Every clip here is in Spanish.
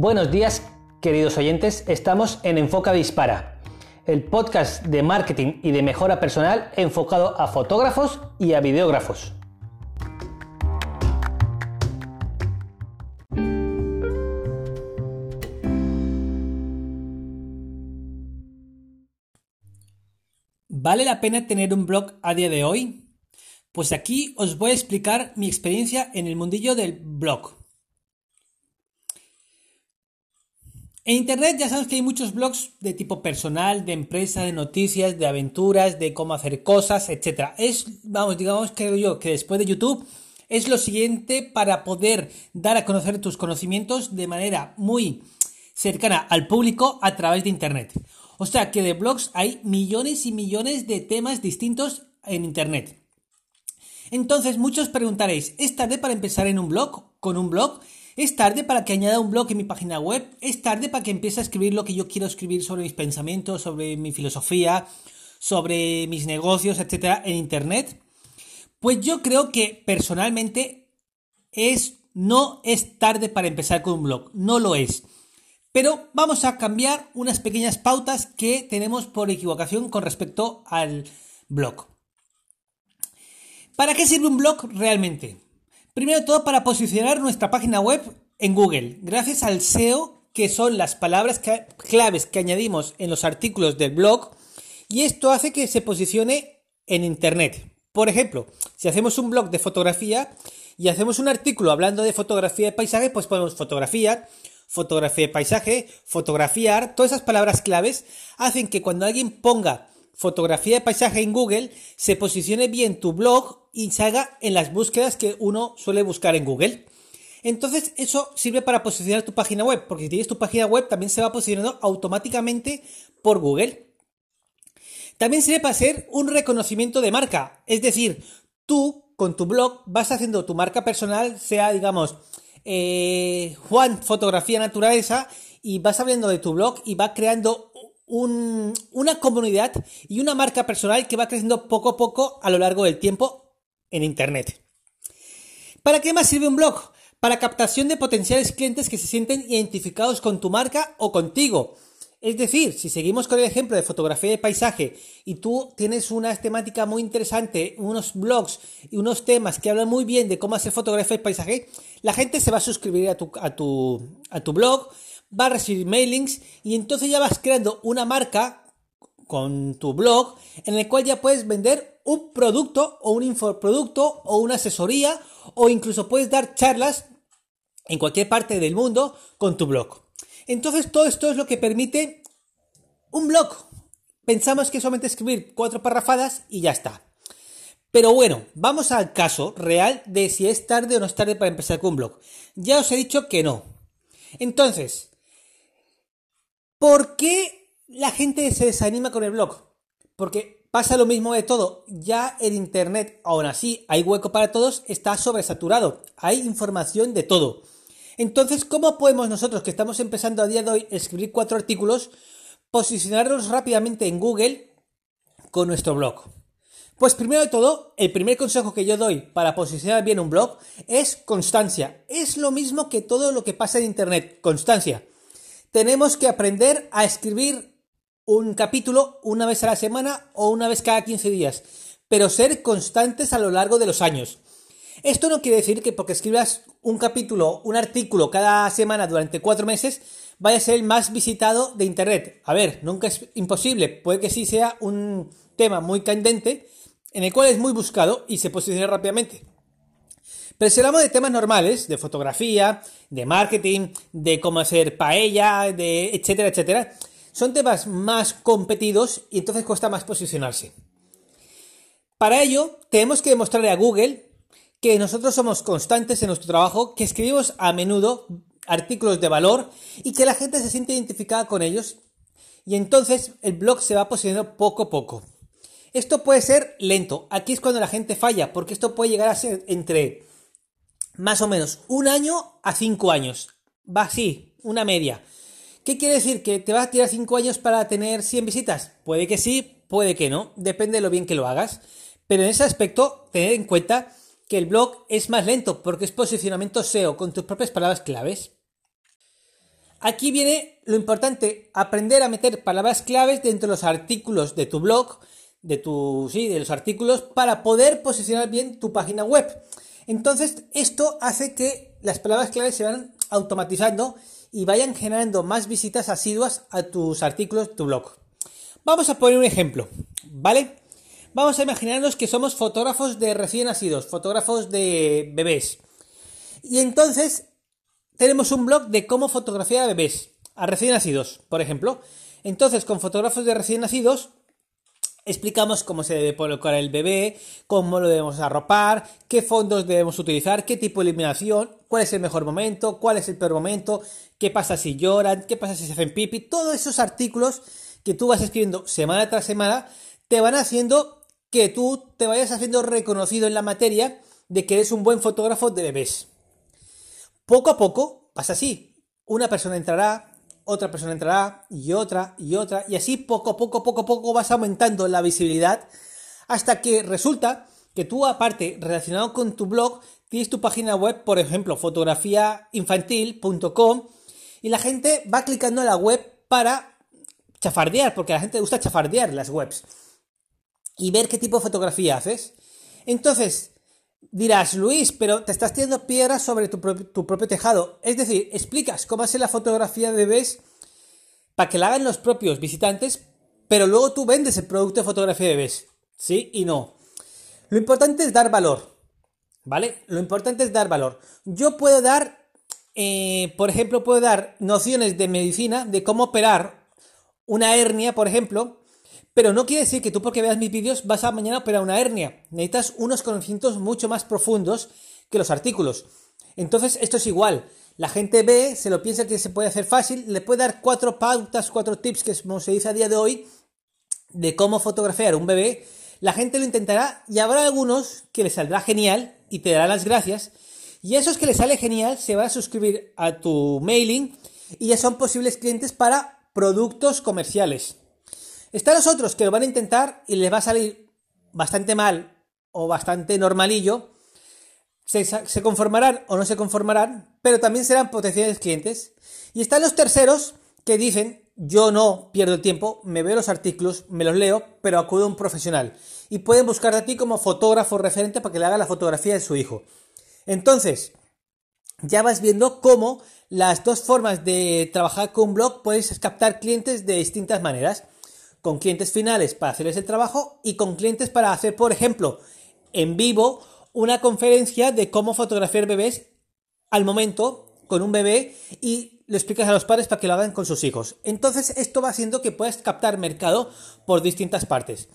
Buenos días, queridos oyentes. Estamos en Enfoca Dispara, el podcast de marketing y de mejora personal enfocado a fotógrafos y a videógrafos. ¿Vale la pena tener un blog a día de hoy? Pues aquí os voy a explicar mi experiencia en el mundillo del blog. En Internet ya sabemos que hay muchos blogs de tipo personal, de empresa, de noticias, de aventuras, de cómo hacer cosas, etc. Es, vamos, digamos, creo yo, que después de YouTube es lo siguiente para poder dar a conocer tus conocimientos de manera muy cercana al público a través de Internet. O sea que de blogs hay millones y millones de temas distintos en Internet. Entonces muchos preguntaréis, ¿es tarde para empezar en un blog? ¿Con un blog? Es tarde para que añada un blog en mi página web. Es tarde para que empiece a escribir lo que yo quiero escribir sobre mis pensamientos, sobre mi filosofía, sobre mis negocios, etcétera, en internet. Pues yo creo que personalmente es no es tarde para empezar con un blog, no lo es. Pero vamos a cambiar unas pequeñas pautas que tenemos por equivocación con respecto al blog. ¿Para qué sirve un blog realmente? Primero de todo para posicionar nuestra página web en Google, gracias al SEO, que son las palabras claves que añadimos en los artículos del blog, y esto hace que se posicione en Internet. Por ejemplo, si hacemos un blog de fotografía y hacemos un artículo hablando de fotografía de paisaje, pues ponemos fotografía, fotografía de paisaje, fotografiar, todas esas palabras claves hacen que cuando alguien ponga fotografía de paisaje en Google, se posicione bien tu blog y se haga en las búsquedas que uno suele buscar en Google. Entonces, eso sirve para posicionar tu página web, porque si tienes tu página web también se va posicionando automáticamente por Google. También sirve para hacer un reconocimiento de marca, es decir, tú con tu blog vas haciendo tu marca personal, sea, digamos, eh, Juan Fotografía Naturaleza, y vas hablando de tu blog y va creando una comunidad y una marca personal que va creciendo poco a poco a lo largo del tiempo en Internet. ¿Para qué más sirve un blog? Para captación de potenciales clientes que se sienten identificados con tu marca o contigo. Es decir, si seguimos con el ejemplo de fotografía de paisaje y tú tienes una temática muy interesante, unos blogs y unos temas que hablan muy bien de cómo hacer fotografía de paisaje, la gente se va a suscribir a tu, a tu, a tu blog, va a recibir mailings y entonces ya vas creando una marca con tu blog en el cual ya puedes vender un producto o un infoproducto o una asesoría o incluso puedes dar charlas en cualquier parte del mundo con tu blog. Entonces todo esto es lo que permite un blog. Pensamos que solamente escribir cuatro parrafadas y ya está. Pero bueno, vamos al caso real de si es tarde o no es tarde para empezar con un blog. Ya os he dicho que no. Entonces, ¿Por qué la gente se desanima con el blog? Porque pasa lo mismo de todo. Ya el Internet, aún así, hay hueco para todos, está sobresaturado. Hay información de todo. Entonces, ¿cómo podemos nosotros, que estamos empezando a día de hoy, escribir cuatro artículos, posicionarlos rápidamente en Google con nuestro blog? Pues primero de todo, el primer consejo que yo doy para posicionar bien un blog es constancia. Es lo mismo que todo lo que pasa en Internet, constancia tenemos que aprender a escribir un capítulo una vez a la semana o una vez cada 15 días, pero ser constantes a lo largo de los años. Esto no quiere decir que porque escribas un capítulo, un artículo cada semana durante cuatro meses, vaya a ser el más visitado de Internet. A ver, nunca es imposible, puede que sí sea un tema muy candente, en el cual es muy buscado y se posiciona rápidamente. Pero si hablamos de temas normales, de fotografía, de marketing, de cómo hacer paella, de etcétera, etcétera, son temas más competidos y entonces cuesta más posicionarse. Para ello, tenemos que demostrarle a Google que nosotros somos constantes en nuestro trabajo, que escribimos a menudo artículos de valor y que la gente se siente identificada con ellos y entonces el blog se va posicionando poco a poco. Esto puede ser lento, aquí es cuando la gente falla, porque esto puede llegar a ser entre más o menos un año a cinco años. Va así, una media. ¿Qué quiere decir? ¿Que te vas a tirar cinco años para tener 100 visitas? Puede que sí, puede que no, depende de lo bien que lo hagas. Pero en ese aspecto, tener en cuenta que el blog es más lento porque es posicionamiento SEO con tus propias palabras claves. Aquí viene lo importante, aprender a meter palabras claves dentro de los artículos de tu blog, de tu, sí, de los artículos, para poder posicionar bien tu página web. Entonces, esto hace que las palabras claves se vayan automatizando y vayan generando más visitas asiduas a tus artículos tu blog. Vamos a poner un ejemplo, ¿vale? Vamos a imaginarnos que somos fotógrafos de recién nacidos, fotógrafos de bebés. Y entonces tenemos un blog de cómo fotografiar a bebés, a recién nacidos, por ejemplo. Entonces, con fotógrafos de recién nacidos, explicamos cómo se debe colocar el bebé, cómo lo debemos arropar, qué fondos debemos utilizar, qué tipo de iluminación, cuál es el mejor momento, cuál es el peor momento, qué pasa si lloran, qué pasa si se hacen pipi. Todos esos artículos que tú vas escribiendo semana tras semana te van haciendo que tú te vayas haciendo reconocido en la materia de que eres un buen fotógrafo de bebés. Poco a poco pasa así. Una persona entrará, otra persona entrará, y otra, y otra, y así poco a poco, poco a poco vas aumentando la visibilidad hasta que resulta que tú, aparte, relacionado con tu blog, tienes tu página web, por ejemplo, fotografiainfantil.com, y la gente va clicando en la web para chafardear, porque a la gente le gusta chafardear las webs, y ver qué tipo de fotografía haces. Entonces, Dirás, Luis, pero te estás tirando piedras sobre tu, propio tejado. Es decir, explicas cómo hacer la fotografía de bebés para que la hagan los propios visitantes, pero luego tú vendes el producto de fotografía de bebés. Sí y no. Lo importante es dar valor. ¿Vale? Lo importante es dar valor. Yo puedo dar, eh, por ejemplo, puedo dar nociones de medicina, de cómo operar una hernia, por ejemplo, pero no quiere decir que tú porque veas mis vídeos vas a mañana operar una hernia. Necesitas unos conocimientos mucho más profundos que los artículos. Entonces esto es igual. La gente ve, se lo piensa que se puede hacer fácil, le puede dar cuatro pautas, cuatro tips que se dice a día de hoy de cómo fotografiar un bebé. La gente lo intentará y habrá algunos que les saldrá genial y te darán las gracias. Y esos que les sale genial se van a suscribir a tu mailing y ya son posibles clientes para productos comerciales. Están los otros que lo van a intentar y les va a salir bastante mal o bastante normalillo. Se, conformarán o no se conformarán, pero también serán potenciales clientes. Y están los terceros que dicen, yo no pierdo el tiempo, me veo los artículos, me los leo, pero acudo a un profesional. Y pueden buscar a ti como fotógrafo referente para que le haga la fotografía de su hijo. Entonces, ya vas viendo cómo las dos formas de trabajar con un blog puedes captar clientes de distintas maneras con clientes finales para hacerles el trabajo y con clientes para hacer, por ejemplo, en vivo una conferencia de cómo fotografiar bebés al momento con un bebé y lo explicas a los padres para que lo hagan con sus hijos. Entonces esto va haciendo que puedas captar mercado por distintas partes.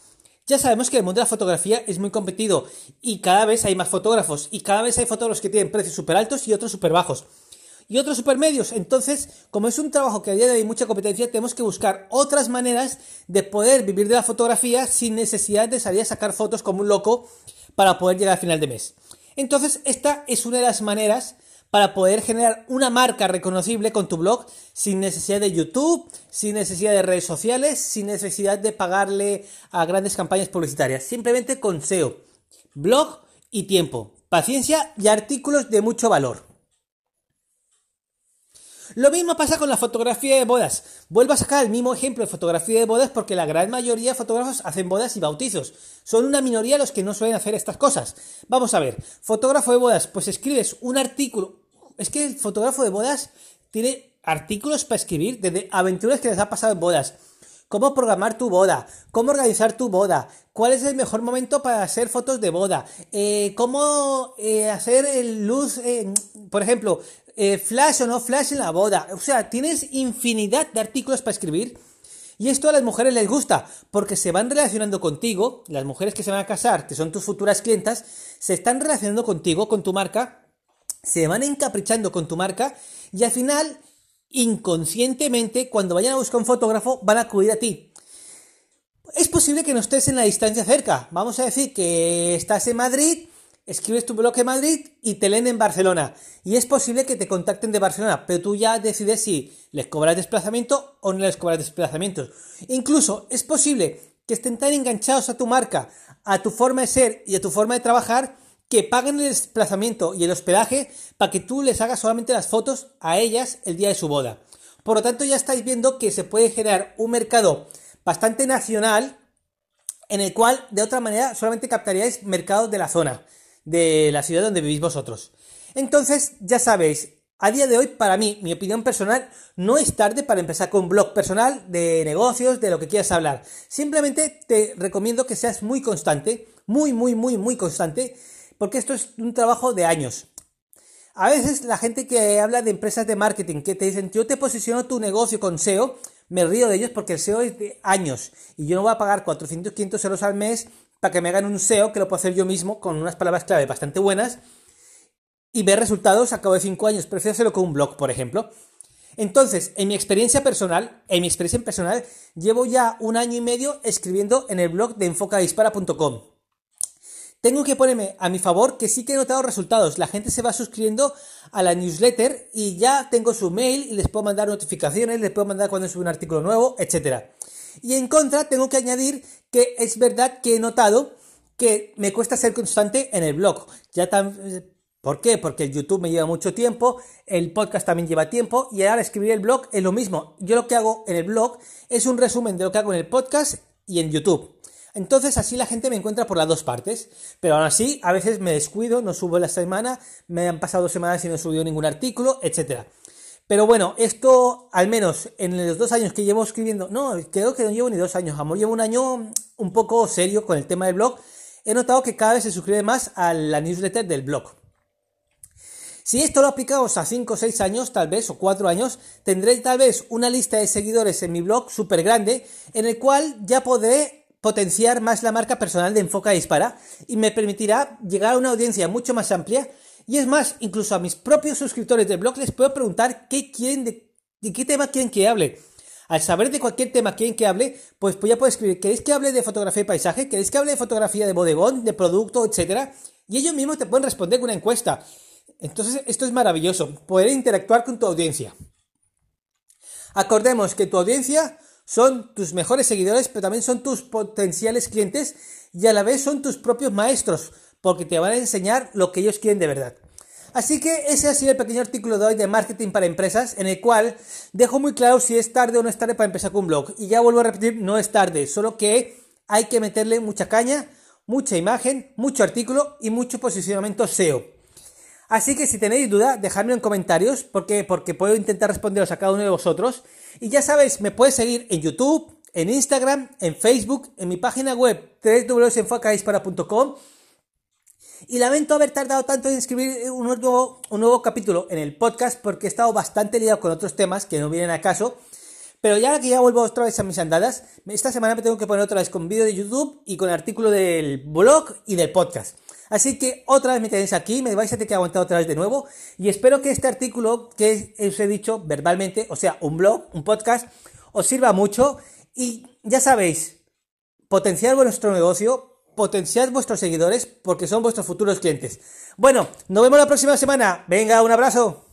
Ya sabemos que el mundo de la fotografía es muy competido y cada vez hay más fotógrafos y cada vez hay fotógrafos que tienen precios súper altos y otros súper bajos y otros supermedios. Entonces, como es un trabajo que a día de hoy hay mucha competencia, tenemos que buscar otras maneras de poder vivir de la fotografía sin necesidad de salir a sacar fotos como un loco para poder llegar al final de mes. Entonces, esta es una de las maneras para poder generar una marca reconocible con tu blog sin necesidad de YouTube, sin necesidad de redes sociales, sin necesidad de pagarle a grandes campañas publicitarias. Simplemente con SEO, blog y tiempo, paciencia y artículos de mucho valor. Lo mismo pasa con la fotografía de bodas. Vuelvo a sacar el mismo ejemplo de fotografía de bodas porque la gran mayoría de fotógrafos hacen bodas y bautizos. Son una minoría los que no suelen hacer estas cosas. Vamos a ver, fotógrafo de bodas, pues escribes un artículo. Es que el fotógrafo de bodas tiene artículos para escribir desde aventuras que les ha pasado en bodas cómo programar tu boda, cómo organizar tu boda, cuál es el mejor momento para hacer fotos de boda, eh, cómo eh, hacer el luz, eh, por ejemplo, flash o no flash en la boda. O sea, tienes infinidad de artículos para escribir. Y esto a las mujeres les gusta, porque se van relacionando contigo, las mujeres que se van a casar, que son tus futuras clientas, se están relacionando contigo, con tu marca, se van encaprichando con tu marca, y al final inconscientemente, cuando vayan a buscar un fotógrafo, van a acudir a ti. Es posible que no estés en la distancia cerca. Vamos a decir que estás en Madrid, escribes tu blog en Madrid y te leen en Barcelona. Y es posible que te contacten de Barcelona, pero tú ya decides si les cobras desplazamiento o no les cobras desplazamientos. Incluso es posible que estén tan enganchados a tu marca, a tu forma de ser y a tu forma de trabajar, que paguen el desplazamiento y el hospedaje para que tú les hagas solamente las fotos a ellas el día de su boda. Por lo tanto, ya estáis viendo que se puede generar un mercado bastante nacional en el cual, de otra manera, solamente captaríais mercados de la zona, de la ciudad donde vivís vosotros. Entonces, ya sabéis, a día de hoy, para mí, mi opinión personal, no es tarde para empezar con un blog personal de negocios, de lo que quieras hablar. Simplemente te recomiendo que seas muy constante, muy, muy, muy, muy constante, porque esto es un trabajo de años. A veces la gente que habla de empresas de marketing, que te dicen, yo te posiciono tu negocio con SEO, me río de ellos porque el SEO es de años y yo no voy a pagar 400, 500 euros al mes para que me hagan un SEO que lo puedo hacer yo mismo con unas palabras clave bastante buenas y ver resultados a cabo de 5 años. Prefiero hacerlo con un blog, por ejemplo. Entonces, en mi experiencia personal, en mi experiencia personal, llevo ya un año y medio escribiendo en el blog de enfocadispara.com. Tengo que ponerme a mi favor que sí que he notado resultados. La gente se va suscribiendo a la newsletter y ya tengo su mail y les puedo mandar notificaciones, les puedo mandar cuando sube un artículo nuevo, etc. Y en contra, tengo que añadir que es verdad que he notado que me cuesta ser constante en el blog. Ya tan, ¿Por qué? Porque el YouTube me lleva mucho tiempo, el podcast también lleva tiempo y ahora escribir el blog es lo mismo. Yo lo que hago en el blog es un resumen de lo que hago en el podcast y en YouTube. Entonces así la gente me encuentra por las dos partes. Pero aún así, a veces me descuido, no subo la semana, me han pasado dos semanas y no he subido ningún artículo, etc. Pero bueno, esto al menos en los dos años que llevo escribiendo, no, creo que no llevo ni dos años, amor, llevo un año un poco serio con el tema del blog. He notado que cada vez se suscribe más a la newsletter del blog. Si esto lo aplicamos a 5 o 6 años, tal vez, o 4 años, tendré tal vez una lista de seguidores en mi blog súper grande, en el cual ya podré potenciar más la marca personal de Enfoca Dispara y me permitirá llegar a una audiencia mucho más amplia. Y es más, incluso a mis propios suscriptores del blog les puedo preguntar qué quieren, de, qué tema quieren que hable. Al saber de cualquier tema quieren que hable, pues, pues ya puedo escribir, ¿queréis que hable de fotografía y paisaje? ¿Queréis que hable de fotografía de bodegón, de producto, etcétera? Y ellos mismos te pueden responder con una encuesta. Entonces, esto es maravilloso, poder interactuar con tu audiencia. Acordemos que tu audiencia son tus mejores seguidores, pero también son tus potenciales clientes y a la vez son tus propios maestros, porque te van a enseñar lo que ellos quieren de verdad. Así que ese ha sido el pequeño artículo de hoy de marketing para empresas, en el cual dejo muy claro si es tarde o no es tarde para empezar con un blog. Y ya vuelvo a repetir, no es tarde, solo que hay que meterle mucha caña, mucha imagen, mucho artículo y mucho posicionamiento SEO. Así que si tenéis duda, dejadme en comentarios porque, porque puedo intentar responderos a cada uno de vosotros. Y ya sabéis, me puedes seguir en YouTube, en Instagram, en Facebook, en mi página web www.enfocaispara.com. Y lamento haber tardado tanto en escribir un nuevo, un nuevo capítulo en el podcast porque he estado bastante liado con otros temas que no vienen a caso. Pero ya que ya vuelvo otra vez a mis andadas, esta semana me tengo que poner otra vez con vídeo de YouTube y con artículo del blog y del podcast. Así que otra vez me tenéis aquí, me vais a tener que aguantar otra vez de nuevo. Y espero que este artículo que os he dicho verbalmente, o sea, un blog, un podcast, os sirva mucho. Y ya sabéis, potenciar vuestro negocio, potenciar vuestros seguidores, porque son vuestros futuros clientes. Bueno, nos vemos la próxima semana. Venga, un abrazo.